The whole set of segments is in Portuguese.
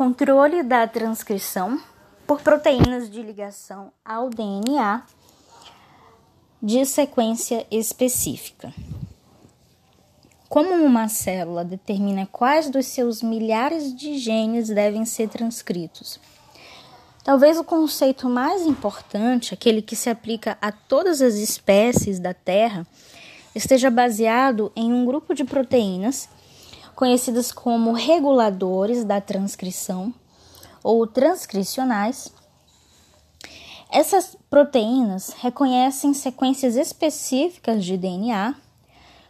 controle da transcrição por proteínas de ligação ao DNA de sequência específica. Como uma célula determina quais dos seus milhares de genes devem ser transcritos? Talvez o conceito mais importante, aquele que se aplica a todas as espécies da Terra, esteja baseado em um grupo de proteínas conhecidas como reguladores da transcrição ou transcricionais. Essas proteínas reconhecem sequências específicas de DNA,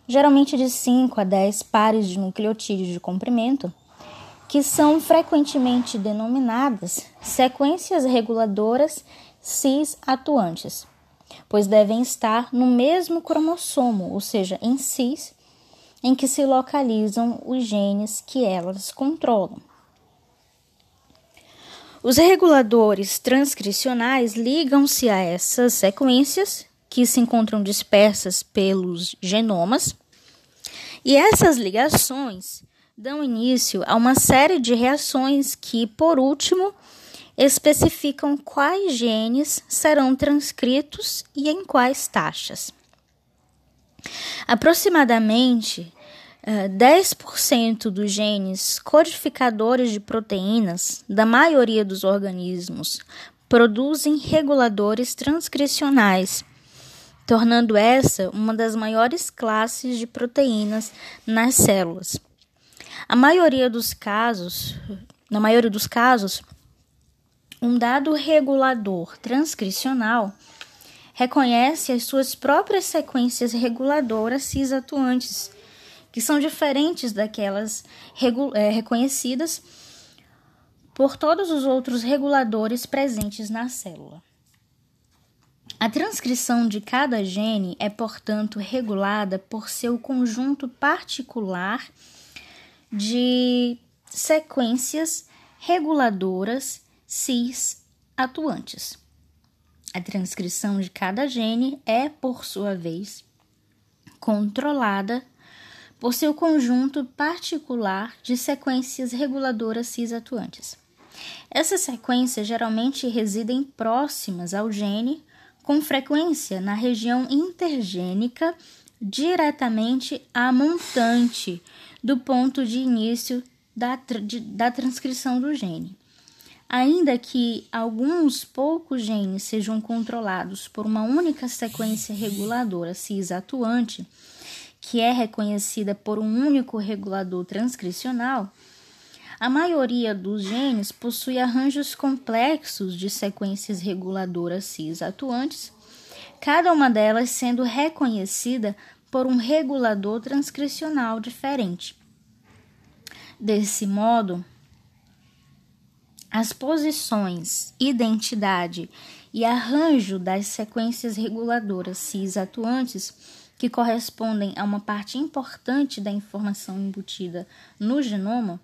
geralmente de 5 a 10 pares de nucleotídeos de comprimento, que são frequentemente denominadas sequências reguladoras cis atuantes, pois devem estar no mesmo cromossomo, ou seja, em cis, em que se localizam os genes que elas controlam. Os reguladores transcricionais ligam-se a essas sequências que se encontram dispersas pelos genomas, e essas ligações dão início a uma série de reações que, por último, especificam quais genes serão transcritos e em quais taxas. Aproximadamente 10% eh, dos genes codificadores de proteínas da maioria dos organismos produzem reguladores transcricionais, tornando essa uma das maiores classes de proteínas nas células. A maioria dos casos, na maioria dos casos, um dado regulador transcricional reconhece as suas próprias sequências reguladoras cisatuantes que são diferentes daquelas é, reconhecidas por todos os outros reguladores presentes na célula. A transcrição de cada gene é, portanto, regulada por seu conjunto particular de sequências reguladoras cis atuantes. A transcrição de cada gene é, por sua vez, controlada por seu conjunto particular de sequências reguladoras cis-atuantes. Essas sequências geralmente residem próximas ao gene, com frequência na região intergênica, diretamente à montante do ponto de início da, da transcrição do gene. Ainda que alguns poucos genes sejam controlados por uma única sequência reguladora cis-atuante, que é reconhecida por um único regulador transcricional, a maioria dos genes possui arranjos complexos de sequências reguladoras cis atuantes, cada uma delas sendo reconhecida por um regulador transcricional diferente. Desse modo, as posições, identidade e arranjo das sequências reguladoras cis atuantes que correspondem a uma parte importante da informação embutida no genoma,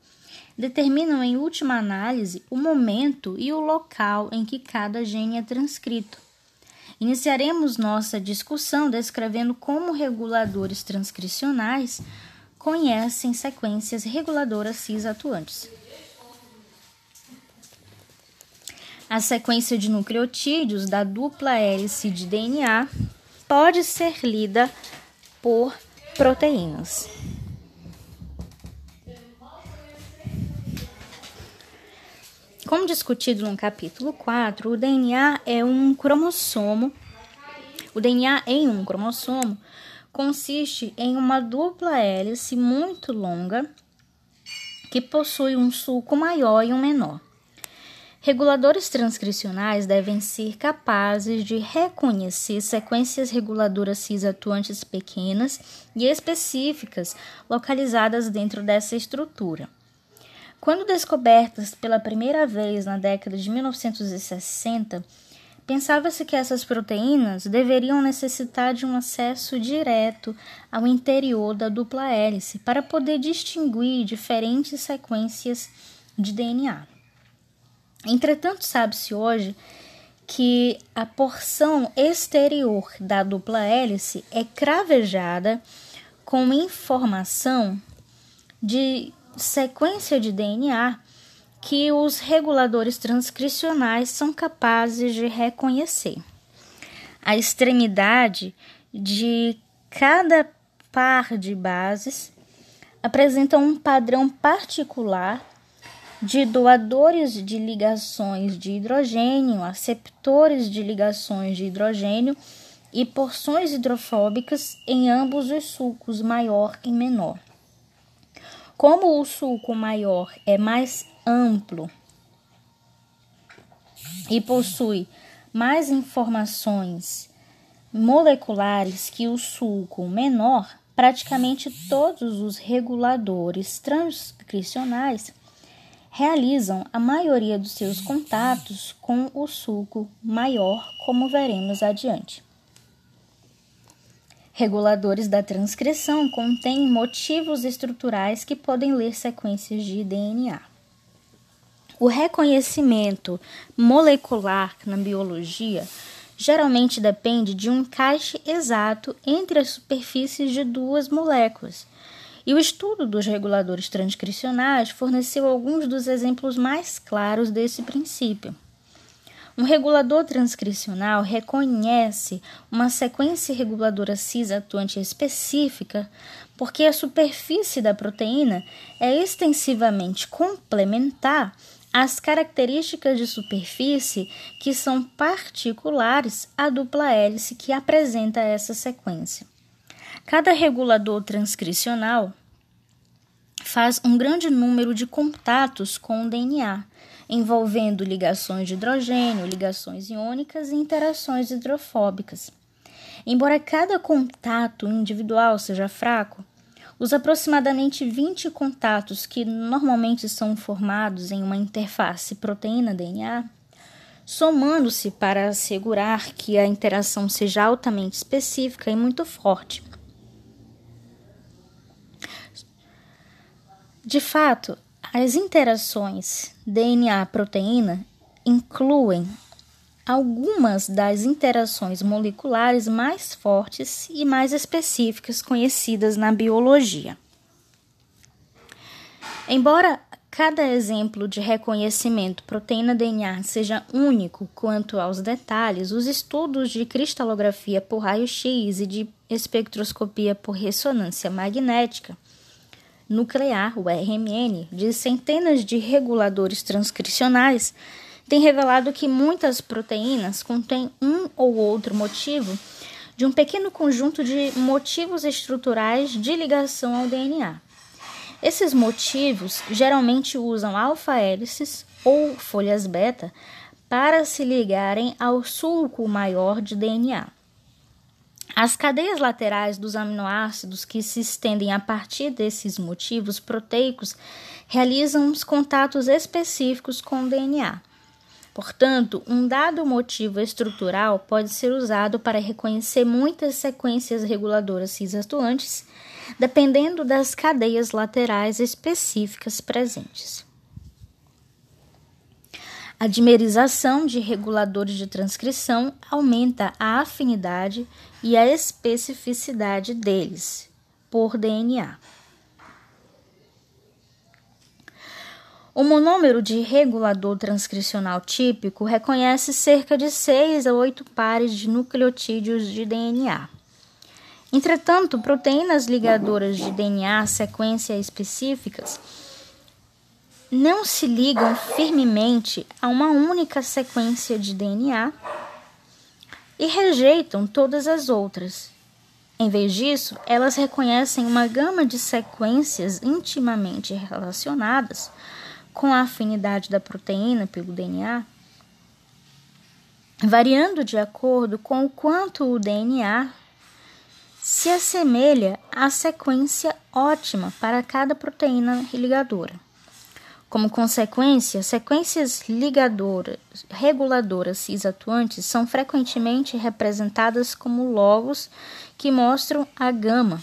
determinam em última análise o momento e o local em que cada gene é transcrito. Iniciaremos nossa discussão descrevendo como reguladores transcricionais conhecem sequências reguladoras cis atuantes. A sequência de nucleotídeos da dupla hélice de DNA pode ser lida por proteínas. Como discutido no capítulo 4, o DNA é um cromossomo. O DNA em um cromossomo consiste em uma dupla hélice muito longa que possui um sulco maior e um menor. Reguladores transcricionais devem ser capazes de reconhecer sequências reguladoras cis atuantes pequenas e específicas localizadas dentro dessa estrutura. Quando descobertas pela primeira vez na década de 1960, pensava-se que essas proteínas deveriam necessitar de um acesso direto ao interior da dupla hélice para poder distinguir diferentes sequências de DNA. Entretanto, sabe-se hoje que a porção exterior da dupla hélice é cravejada com informação de sequência de DNA que os reguladores transcricionais são capazes de reconhecer. A extremidade de cada par de bases apresenta um padrão particular de doadores de ligações de hidrogênio, aceptores de ligações de hidrogênio e porções hidrofóbicas em ambos os sulcos maior e menor. Como o sulco maior é mais amplo e possui mais informações moleculares que o sulco menor, praticamente todos os reguladores transcricionais realizam a maioria dos seus contatos com o sulco maior, como veremos adiante. Reguladores da transcrição contêm motivos estruturais que podem ler sequências de DNA. O reconhecimento molecular na biologia geralmente depende de um encaixe exato entre as superfícies de duas moléculas. E o estudo dos reguladores transcricionais forneceu alguns dos exemplos mais claros desse princípio. Um regulador transcricional reconhece uma sequência reguladora cis-atuante específica porque a superfície da proteína é extensivamente complementar às características de superfície que são particulares à dupla hélice que apresenta essa sequência. Cada regulador transcricional faz um grande número de contatos com o DNA envolvendo ligações de hidrogênio, ligações iônicas e interações hidrofóbicas. Embora cada contato individual seja fraco, os aproximadamente 20 contatos que normalmente são formados em uma interface proteína-DNA, somando-se para assegurar que a interação seja altamente específica e muito forte. De fato, as interações DNA-proteína incluem algumas das interações moleculares mais fortes e mais específicas conhecidas na biologia. Embora cada exemplo de reconhecimento proteína-DNA seja único quanto aos detalhes, os estudos de cristalografia por raio-x e de espectroscopia por ressonância magnética nuclear, o RMN, de centenas de reguladores transcricionais, tem revelado que muitas proteínas contêm um ou outro motivo de um pequeno conjunto de motivos estruturais de ligação ao DNA. Esses motivos geralmente usam alfa-hélices ou folhas beta para se ligarem ao sulco maior de DNA. As cadeias laterais dos aminoácidos que se estendem a partir desses motivos proteicos realizam os contatos específicos com o DNA. Portanto, um dado motivo estrutural pode ser usado para reconhecer muitas sequências reguladoras cis-atuantes, dependendo das cadeias laterais específicas presentes. A dimerização de reguladores de transcrição aumenta a afinidade e a especificidade deles por DNA. O monômero de regulador transcricional típico reconhece cerca de 6 a 8 pares de nucleotídeos de DNA. Entretanto, proteínas ligadoras de DNA sequência específicas não se ligam firmemente a uma única sequência de DNA e rejeitam todas as outras. Em vez disso, elas reconhecem uma gama de sequências intimamente relacionadas com a afinidade da proteína pelo DNA, variando de acordo com o quanto o DNA se assemelha à sequência ótima para cada proteína ligadora. Como consequência, sequências ligadoras, reguladoras cis-atuantes são frequentemente representadas como logos que mostram a gama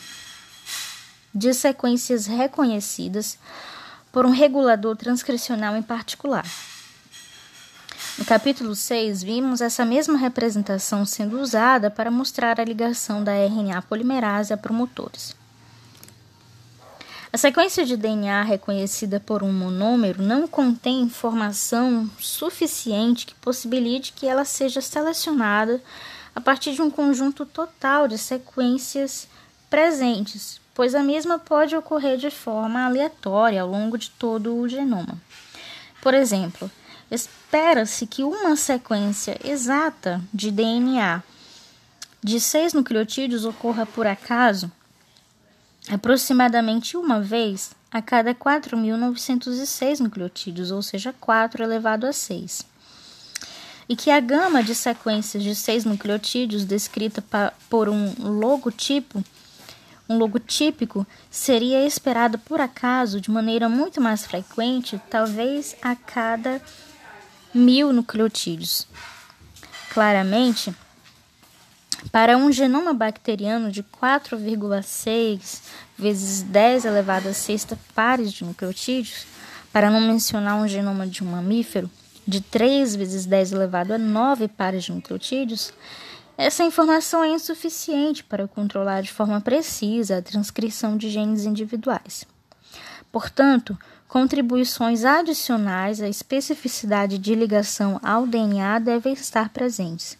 de sequências reconhecidas por um regulador transcricional em particular. No capítulo 6, vimos essa mesma representação sendo usada para mostrar a ligação da RNA polimerase a promotores. A sequência de DNA reconhecida por um monômero não contém informação suficiente que possibilite que ela seja selecionada a partir de um conjunto total de sequências presentes, pois a mesma pode ocorrer de forma aleatória ao longo de todo o genoma. Por exemplo, espera-se que uma sequência exata de DNA de seis nucleotídeos ocorra por acaso aproximadamente uma vez a cada 4.906 nucleotídeos, ou seja, 4 elevado a 6. E que a gama de sequências de seis nucleotídeos descrita por um logotipo, um logotípico, seria esperada por acaso de maneira muito mais frequente, talvez a cada mil nucleotídeos. Claramente, para um genoma bacteriano de 4,6 vezes 10 elevado a sexta pares de nucleotídeos, para não mencionar um genoma de um mamífero de 3 vezes 10 elevado a 9 pares de nucleotídeos, essa informação é insuficiente para controlar de forma precisa a transcrição de genes individuais. Portanto, contribuições adicionais à especificidade de ligação ao DNA devem estar presentes.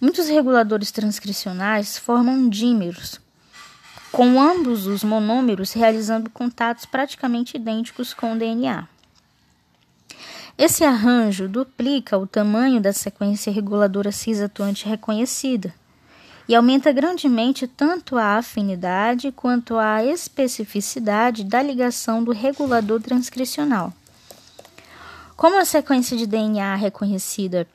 Muitos reguladores transcricionais formam dímeros, com ambos os monômeros realizando contatos praticamente idênticos com o DNA. Esse arranjo duplica o tamanho da sequência reguladora cis-atuante reconhecida e aumenta grandemente tanto a afinidade quanto a especificidade da ligação do regulador transcricional. Como a sequência de DNA reconhecida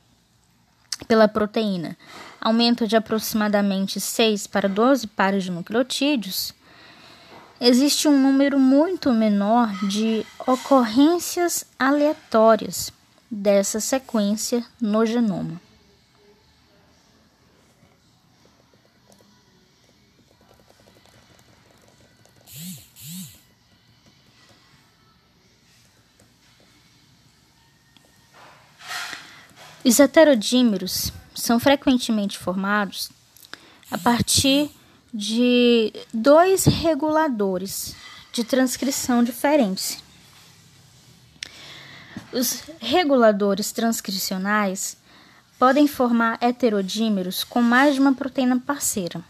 pela proteína aumenta de aproximadamente 6 para 12 pares de nucleotídeos, existe um número muito menor de ocorrências aleatórias dessa sequência no genoma. Os heterodímeros são frequentemente formados a partir de dois reguladores de transcrição diferentes. Os reguladores transcricionais podem formar heterodímeros com mais de uma proteína parceira.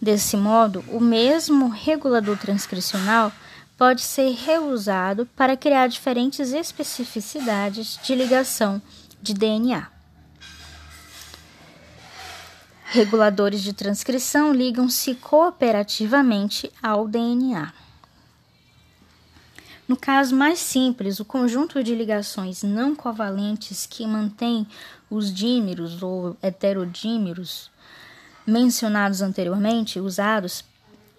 Desse modo, o mesmo regulador transcricional pode ser reusado para criar diferentes especificidades de ligação de DNA. Reguladores de transcrição ligam-se cooperativamente ao DNA. No caso mais simples, o conjunto de ligações não covalentes que mantém os dímeros ou heterodímeros mencionados anteriormente, usados,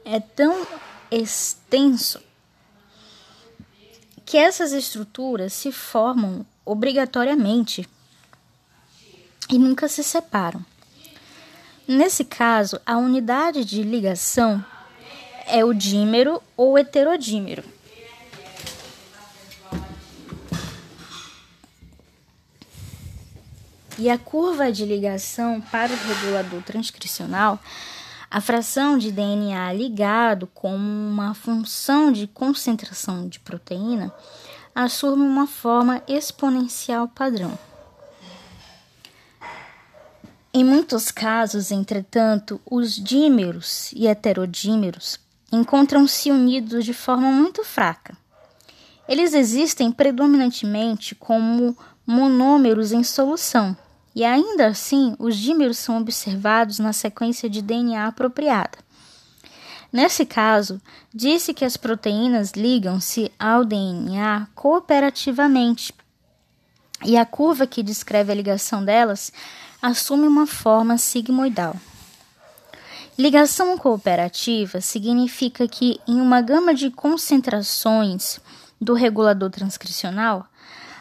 é tão extenso que essas estruturas se formam obrigatoriamente e nunca se separam. Nesse caso, a unidade de ligação é o dímero ou heterodímero. E a curva de ligação para o regulador transcricional, a fração de DNA ligado como uma função de concentração de proteína, assume uma forma exponencial padrão. Em muitos casos, entretanto, os dímeros e heterodímeros encontram-se unidos de forma muito fraca. Eles existem predominantemente como monômeros em solução, e ainda assim os dímeros são observados na sequência de DNA apropriada. Nesse caso, disse que as proteínas ligam-se ao DNA cooperativamente e a curva que descreve a ligação delas assume uma forma sigmoidal. Ligação cooperativa significa que, em uma gama de concentrações do regulador transcricional,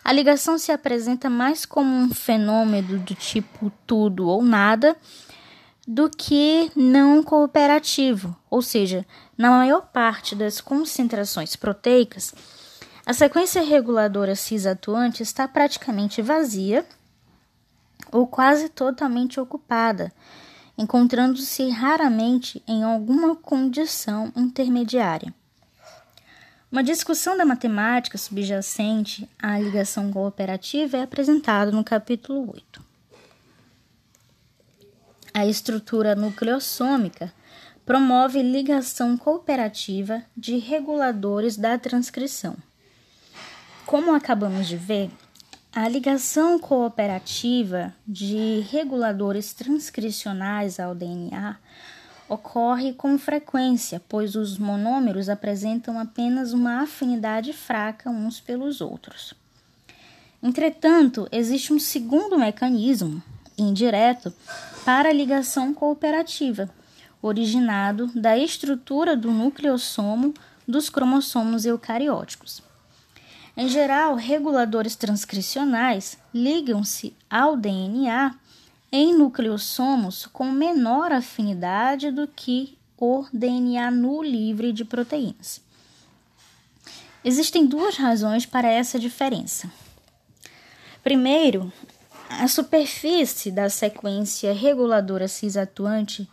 a ligação se apresenta mais como um fenômeno do tipo tudo ou nada do que não cooperativo, ou seja, na maior parte das concentrações proteicas, a sequência reguladora cis-atuante está praticamente vazia ou quase totalmente ocupada, encontrando-se raramente em alguma condição intermediária. Uma discussão da matemática subjacente à ligação cooperativa é apresentada no capítulo 8. A estrutura nucleossômica promove ligação cooperativa de reguladores da transcrição. Como acabamos de ver, a ligação cooperativa de reguladores transcricionais ao DNA ocorre com frequência, pois os monômeros apresentam apenas uma afinidade fraca uns pelos outros. Entretanto, existe um segundo mecanismo, indireto, para a ligação cooperativa, originado da estrutura do nucleossomo dos cromossomos eucarióticos. Em geral, reguladores transcricionais ligam-se ao DNA em nucleossomos com menor afinidade do que o DNA nu livre de proteínas. Existem duas razões para essa diferença. Primeiro, a superfície da sequência reguladora cisatuante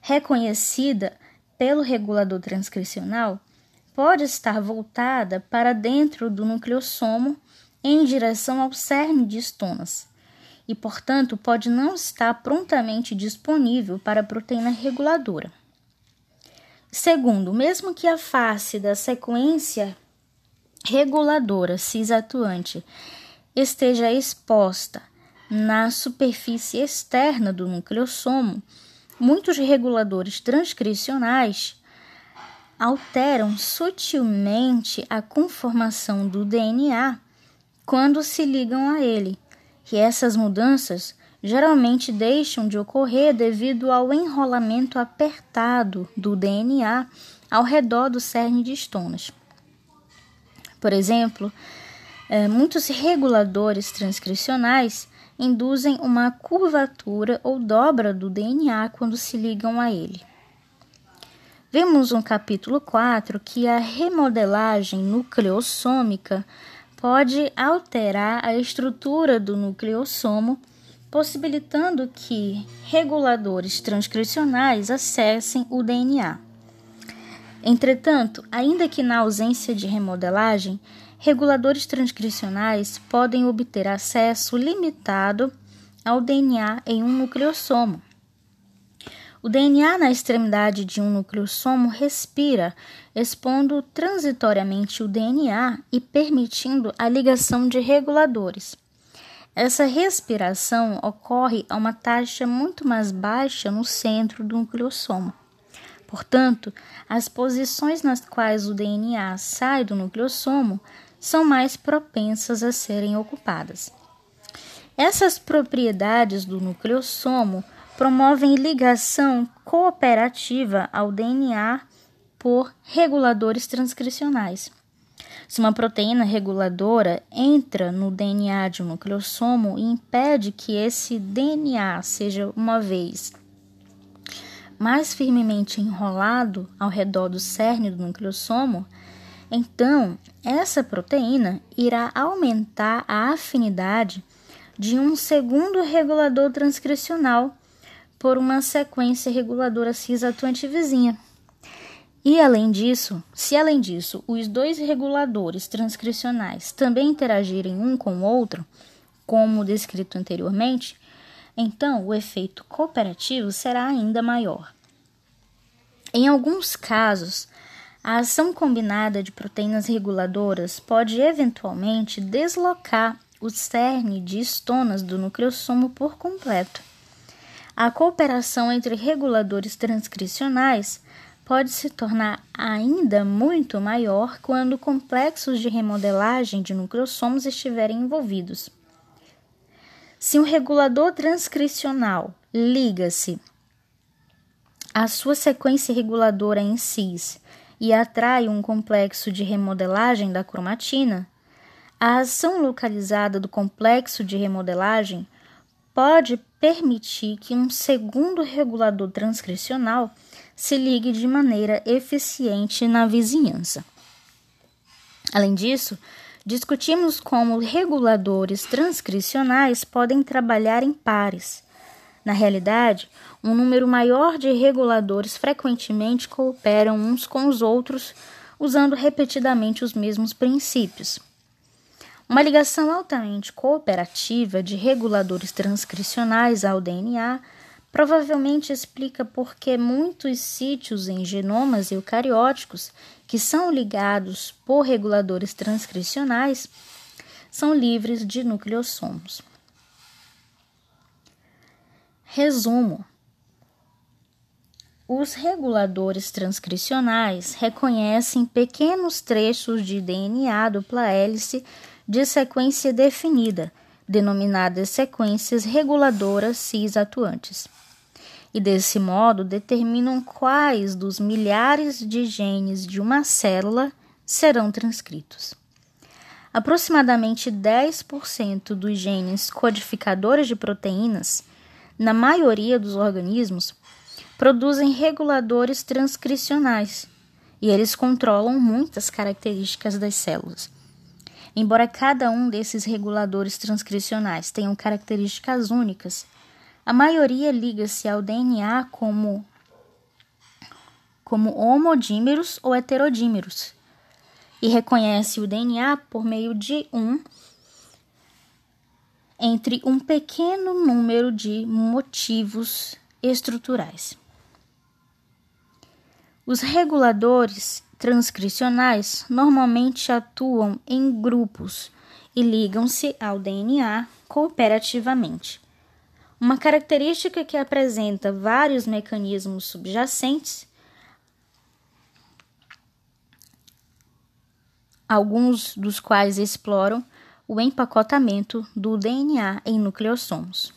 reconhecida pelo regulador transcricional pode estar voltada para dentro do nucleossomo em direção ao cerne de estonas e, portanto, pode não estar prontamente disponível para a proteína reguladora. Segundo, mesmo que a face da sequência reguladora cisatuante esteja exposta na superfície externa do nucleossomo, muitos reguladores transcricionais alteram sutilmente a conformação do DNA quando se ligam a ele, e essas mudanças geralmente deixam de ocorrer devido ao enrolamento apertado do DNA ao redor do cerne de estonas. Por exemplo, eh, muitos reguladores transcricionais induzem uma curvatura ou dobra do DNA quando se ligam a ele. Vemos no capítulo 4 que a remodelagem nucleossômica pode alterar a estrutura do nucleossomo, possibilitando que reguladores transcricionais acessem o DNA. Entretanto, ainda que na ausência de remodelagem, reguladores transcricionais podem obter acesso limitado ao DNA em um nucleossomo. O DNA na extremidade de um nucleossomo respira, expondo transitoriamente o DNA e permitindo a ligação de reguladores. Essa respiração ocorre a uma taxa muito mais baixa no centro do nucleossomo. Portanto, as posições nas quais o DNA sai do nucleossomo são mais propensas a serem ocupadas. Essas propriedades do nucleossomo promovem ligação cooperativa ao DNA por reguladores transcricionais. Se uma proteína reguladora entra no DNA de um nucleossomo e impede que esse DNA seja uma vez mais firmemente enrolado ao redor do cerne do nucleossomo, então, essa proteína irá aumentar a afinidade de um segundo regulador transcricional por uma sequência reguladora cis-atuante vizinha. E além disso, se além disso os dois reguladores transcricionais também interagirem um com o outro, como descrito anteriormente, então o efeito cooperativo será ainda maior. Em alguns casos, a ação combinada de proteínas reguladoras pode eventualmente deslocar o cerne de estonas do nucleossomo por completo. A cooperação entre reguladores transcricionais pode se tornar ainda muito maior quando complexos de remodelagem de nucleossomos estiverem envolvidos. Se um regulador transcricional liga-se à sua sequência reguladora em cis e atrai um complexo de remodelagem da cromatina, a ação localizada do complexo de remodelagem pode permitir que um segundo regulador transcricional se ligue de maneira eficiente na vizinhança. Além disso, discutimos como reguladores transcricionais podem trabalhar em pares. Na realidade, um número maior de reguladores frequentemente cooperam uns com os outros, usando repetidamente os mesmos princípios. Uma ligação altamente cooperativa de reguladores transcricionais ao DNA provavelmente explica por que muitos sítios em genomas eucarióticos que são ligados por reguladores transcricionais são livres de nucleossomos. Resumo: os reguladores transcricionais reconhecem pequenos trechos de DNA dupla hélice de sequência definida, denominadas sequências reguladoras cis-atuantes. E desse modo determinam quais dos milhares de genes de uma célula serão transcritos. Aproximadamente 10% dos genes codificadores de proteínas, na maioria dos organismos, produzem reguladores transcricionais e eles controlam muitas características das células. Embora cada um desses reguladores transcricionais tenham características únicas, a maioria liga-se ao DNA como, como homodímeros ou heterodímeros e reconhece o DNA por meio de um entre um pequeno número de motivos estruturais. Os reguladores transcricionais normalmente atuam em grupos e ligam-se ao DNA cooperativamente. Uma característica que apresenta vários mecanismos subjacentes, alguns dos quais exploram o empacotamento do DNA em nucleossomos.